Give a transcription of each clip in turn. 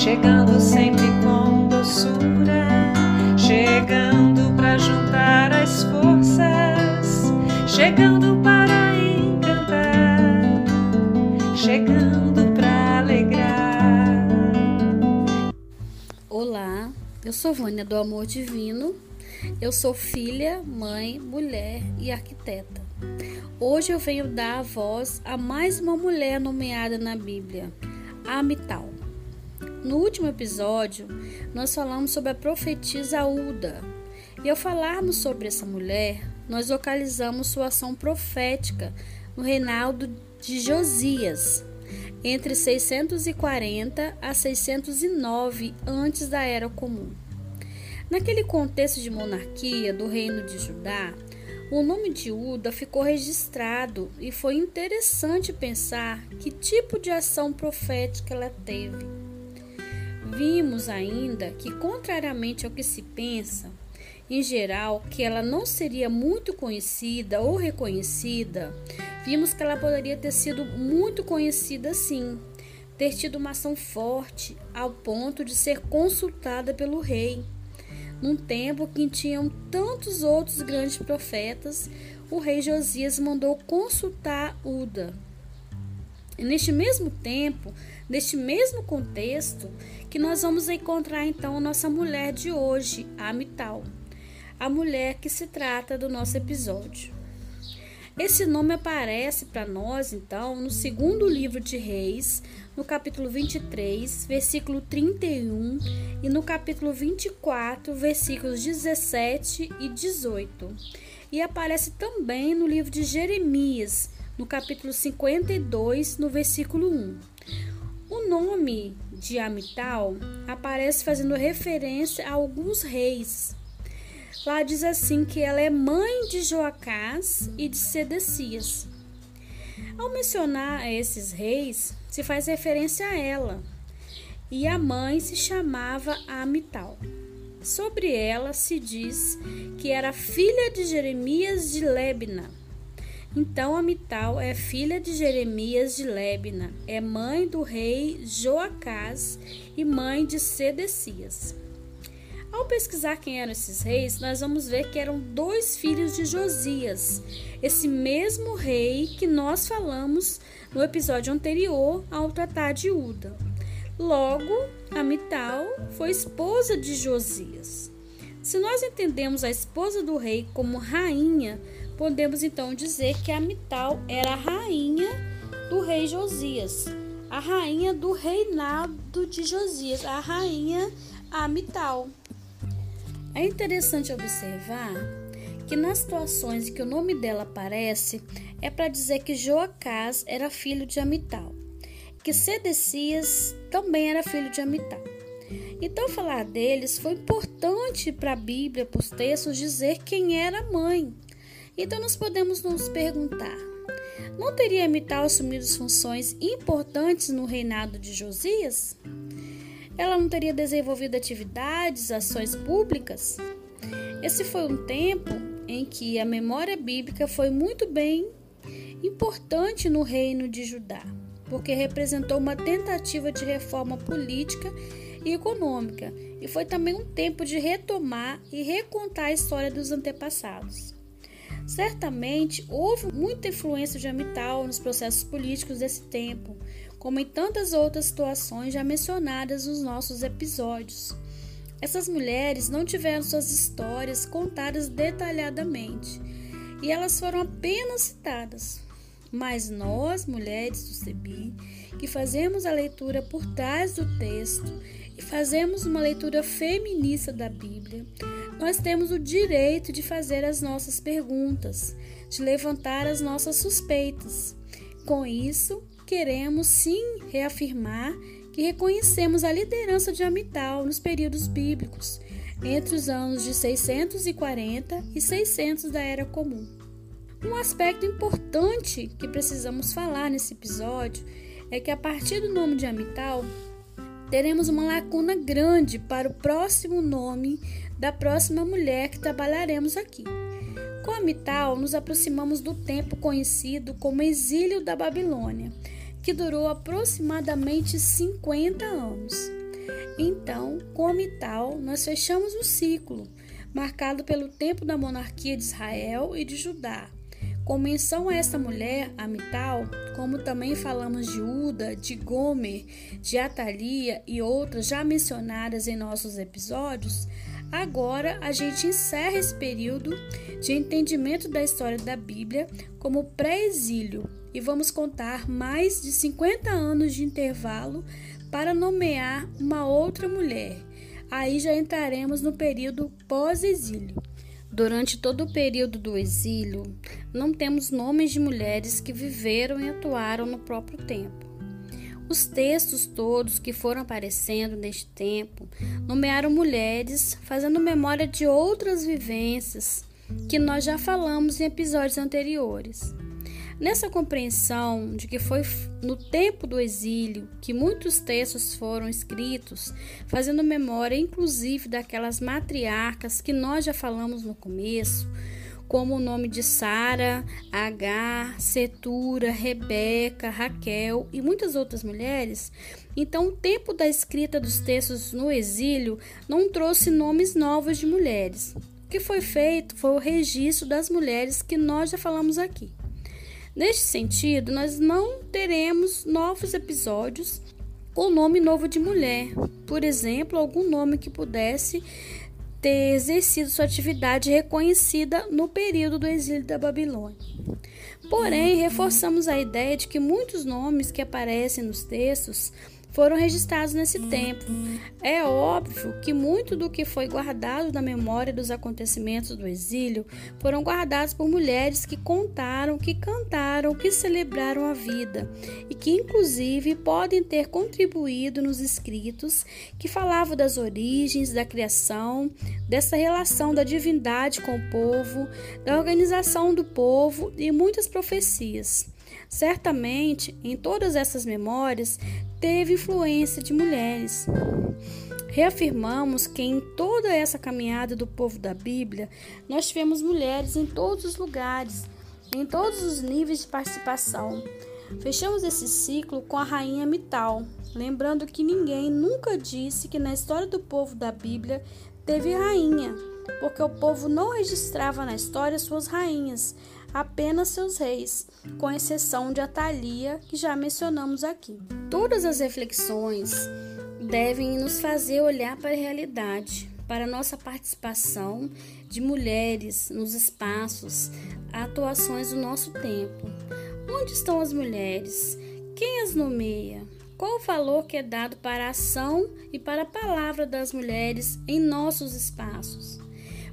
chegando sempre com doçura, chegando para juntar as forças, chegando para encantar, chegando para alegrar. Olá, eu sou Vânia do Amor Divino. Eu sou filha, mãe, mulher e arquiteta. Hoje eu venho dar a voz a mais uma mulher nomeada na Bíblia, Amital. No último episódio, nós falamos sobre a profetisa Uda. E ao falarmos sobre essa mulher, nós localizamos sua ação profética no reinado de Josias, entre 640 a 609 antes da Era Comum. Naquele contexto de monarquia do reino de Judá, o nome de Uda ficou registrado e foi interessante pensar que tipo de ação profética ela teve. Vimos ainda que, contrariamente ao que se pensa, em geral, que ela não seria muito conhecida ou reconhecida, vimos que ela poderia ter sido muito conhecida sim, ter tido uma ação forte ao ponto de ser consultada pelo rei. Num tempo que tinham tantos outros grandes profetas, o rei Josias mandou consultar Uda. Neste mesmo tempo, neste mesmo contexto, que nós vamos encontrar então a nossa mulher de hoje, a Amital, a mulher que se trata do nosso episódio. Esse nome aparece para nós então no segundo livro de Reis, no capítulo 23, versículo 31, e no capítulo 24, versículos 17 e 18. E aparece também no livro de Jeremias, no capítulo 52, no versículo 1. O nome de Amital aparece fazendo referência a alguns reis. Lá diz assim que ela é mãe de Joacás e de Sedecias. Ao mencionar esses reis, se faz referência a ela. E a mãe se chamava Amital. Sobre ela se diz que era filha de Jeremias de Lebna. Então Amital é filha de Jeremias de Lebna, é mãe do rei Joacás e mãe de Sedecias. Ao pesquisar quem eram esses reis, nós vamos ver que eram dois filhos de Josias, esse mesmo rei que nós falamos no episódio anterior ao tratar de Uda. Logo, Amital foi esposa de Josias. Se nós entendemos a esposa do rei como rainha, podemos então dizer que Amital era a rainha do rei Josias, a rainha do reinado de Josias, a rainha Amital. É interessante observar que nas situações em que o nome dela aparece é para dizer que Joacás era filho de Amital, que Sedecias também era filho de Amital. Então, falar deles foi importante para a Bíblia, para os textos, dizer quem era a mãe. Então, nós podemos nos perguntar: não teria Amital assumido funções importantes no reinado de Josias? Ela não teria desenvolvido atividades, ações públicas? Esse foi um tempo em que a memória bíblica foi muito bem importante no reino de Judá, porque representou uma tentativa de reforma política e econômica, e foi também um tempo de retomar e recontar a história dos antepassados. Certamente houve muita influência de Amital nos processos políticos desse tempo, como em tantas outras situações já mencionadas nos nossos episódios. Essas mulheres não tiveram suas histórias contadas detalhadamente e elas foram apenas citadas. Mas nós, mulheres do CEBI, que fazemos a leitura por trás do texto e fazemos uma leitura feminista da Bíblia, nós temos o direito de fazer as nossas perguntas, de levantar as nossas suspeitas. Com isso, queremos sim reafirmar que reconhecemos a liderança de Amital nos períodos bíblicos, entre os anos de 640 e 600 da Era Comum. Um aspecto importante que precisamos falar nesse episódio é que a partir do nome de Amital, teremos uma lacuna grande para o próximo nome da próxima mulher que trabalharemos aqui. Com Amital, nos aproximamos do tempo conhecido como exílio da Babilônia, que durou aproximadamente 50 anos. Então, com Amital, nós fechamos o ciclo, marcado pelo tempo da monarquia de Israel e de Judá. Com menção a essa mulher, Amital, como também falamos de Uda, de Gomer, de Atalia e outras já mencionadas em nossos episódios, agora a gente encerra esse período de entendimento da história da Bíblia como pré-exílio e vamos contar mais de 50 anos de intervalo para nomear uma outra mulher. Aí já entraremos no período pós-exílio. Durante todo o período do exílio, não temos nomes de mulheres que viveram e atuaram no próprio tempo. Os textos todos que foram aparecendo neste tempo nomearam mulheres, fazendo memória de outras vivências que nós já falamos em episódios anteriores. Nessa compreensão de que foi no tempo do exílio que muitos textos foram escritos, fazendo memória inclusive daquelas matriarcas que nós já falamos no começo, como o nome de Sara, Agar, Setura, Rebeca, Raquel e muitas outras mulheres, então o tempo da escrita dos textos no exílio não trouxe nomes novos de mulheres. O que foi feito foi o registro das mulheres que nós já falamos aqui. Neste sentido, nós não teremos novos episódios com nome novo de mulher, por exemplo, algum nome que pudesse ter exercido sua atividade reconhecida no período do exílio da Babilônia. Porém, reforçamos a ideia de que muitos nomes que aparecem nos textos foram registrados nesse tempo. É óbvio que muito do que foi guardado na memória dos acontecimentos do exílio foram guardados por mulheres que contaram, que cantaram, que celebraram a vida e que, inclusive, podem ter contribuído nos escritos que falavam das origens, da criação, dessa relação da divindade com o povo, da organização do povo e muitas profecias. Certamente, em todas essas memórias, teve influência de mulheres. Reafirmamos que em toda essa caminhada do povo da Bíblia, nós tivemos mulheres em todos os lugares, em todos os níveis de participação. Fechamos esse ciclo com a rainha Mital, lembrando que ninguém nunca disse que na história do povo da Bíblia teve rainha, porque o povo não registrava na história suas rainhas, apenas seus reis, com exceção de Atalia, que já mencionamos aqui. Todas as reflexões devem nos fazer olhar para a realidade, para a nossa participação de mulheres nos espaços, atuações do nosso tempo. Onde estão as mulheres? Quem as nomeia? Qual o valor que é dado para a ação e para a palavra das mulheres em nossos espaços?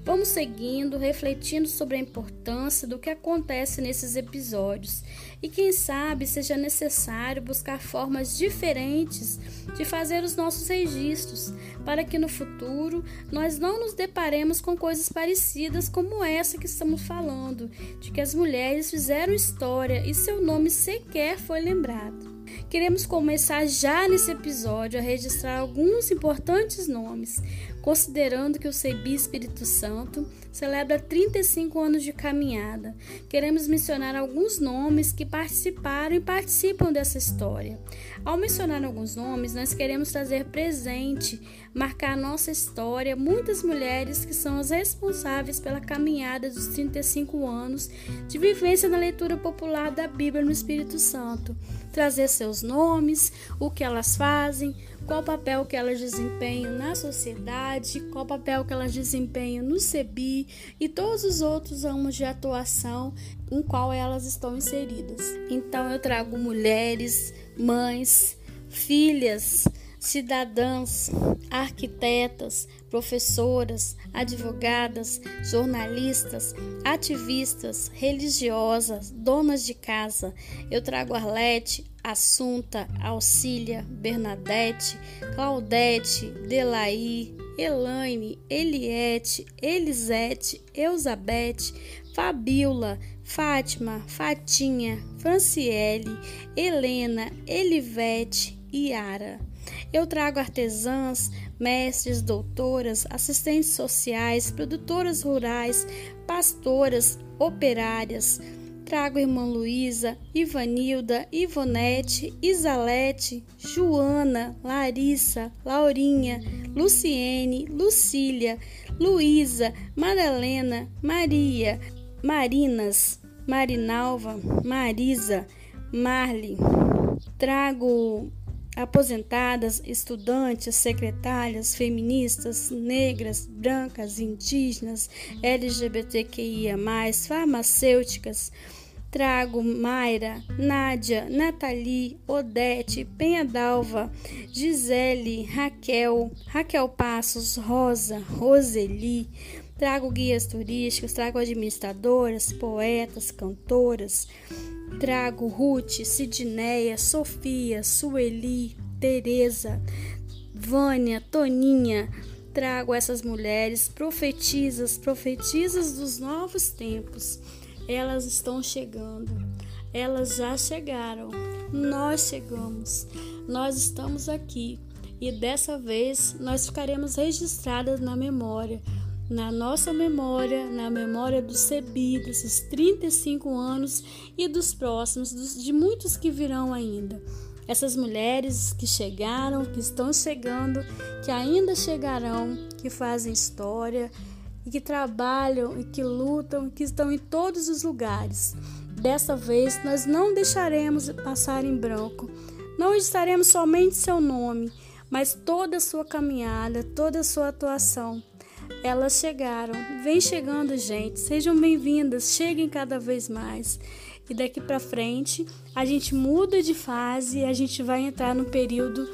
Vamos seguindo, refletindo sobre a importância do que acontece nesses episódios e quem sabe seja necessário buscar formas diferentes de fazer os nossos registros, para que no futuro nós não nos deparemos com coisas parecidas como essa que estamos falando, de que as mulheres fizeram história e seu nome sequer foi lembrado. Queremos começar já nesse episódio a registrar alguns importantes nomes, considerando que o CEBI Espírito Santo celebra 35 anos de caminhada. Queremos mencionar alguns nomes que participaram e participam dessa história. Ao mencionar alguns nomes, nós queremos trazer presente, marcar a nossa história, muitas mulheres que são as responsáveis pela caminhada dos 35 anos de vivência na leitura popular da Bíblia no Espírito Santo. Trazer seus nomes, o que elas fazem, qual papel que elas desempenham na sociedade, qual papel que elas desempenham no CEBI e todos os outros ramos de atuação em qual elas estão inseridas. Então eu trago mulheres, mães, filhas cidadãs, arquitetas, professoras, advogadas, jornalistas, ativistas, religiosas, donas de casa. Eu trago Arlete, Assunta, Auxília, Bernadette, Claudete, Delaí, Elaine, Eliette, Elisete, Eusabete, Fabiola, Fátima, Fatinha, Franciele, Helena, Elivete e Yara. Eu trago artesãs, mestres, doutoras, assistentes sociais, produtoras rurais, pastoras, operárias. Trago irmã Luísa, Ivanilda, Ivonete, Isalete, Joana, Larissa, Laurinha, Luciene, Lucília, Luísa, Madalena, Maria, Marinas, Marinalva, Marisa, Marli. Trago aposentadas, estudantes, secretárias, feministas, negras, brancas, indígenas, LGBTQIA, farmacêuticas. Trago Mayra, Nádia, Nathalie, Odete, Penha Dalva, Gisele, Raquel, Raquel Passos, Rosa, Roseli. Trago guias turísticos, trago administradoras, poetas, cantoras. Trago Ruth, Sidneia, Sofia, Sueli, Teresa, Vânia, Toninha. Trago essas mulheres profetisas, profetisas dos novos tempos. Elas estão chegando. Elas já chegaram. Nós chegamos. Nós estamos aqui. E dessa vez nós ficaremos registradas na memória na nossa memória, na memória do CEBI, desses 35 anos e dos próximos, dos, de muitos que virão ainda. Essas mulheres que chegaram, que estão chegando, que ainda chegarão, que fazem história e que trabalham e que lutam, que estão em todos os lugares. Dessa vez nós não deixaremos passar em branco, não estaremos somente seu nome, mas toda a sua caminhada, toda a sua atuação elas chegaram. Vem chegando, gente. Sejam bem-vindas. Cheguem cada vez mais. E daqui para frente, a gente muda de fase, a gente vai entrar no período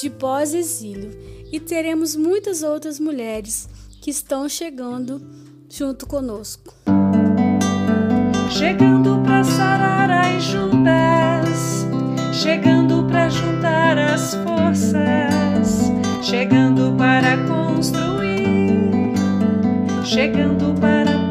de pós-exílio e teremos muitas outras mulheres que estão chegando junto conosco. Chegando para sarar as juntas, chegando para juntar as forças, chegando para construir chegando para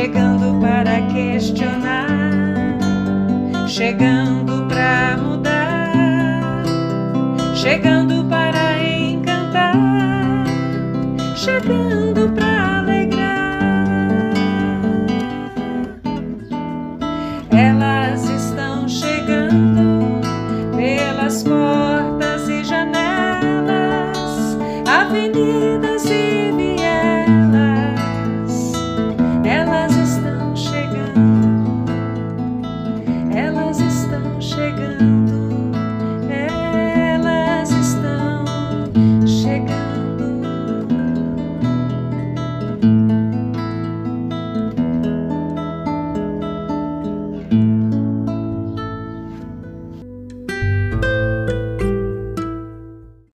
chegando para questionar, chegando para mudar, chegando para encantar, chegando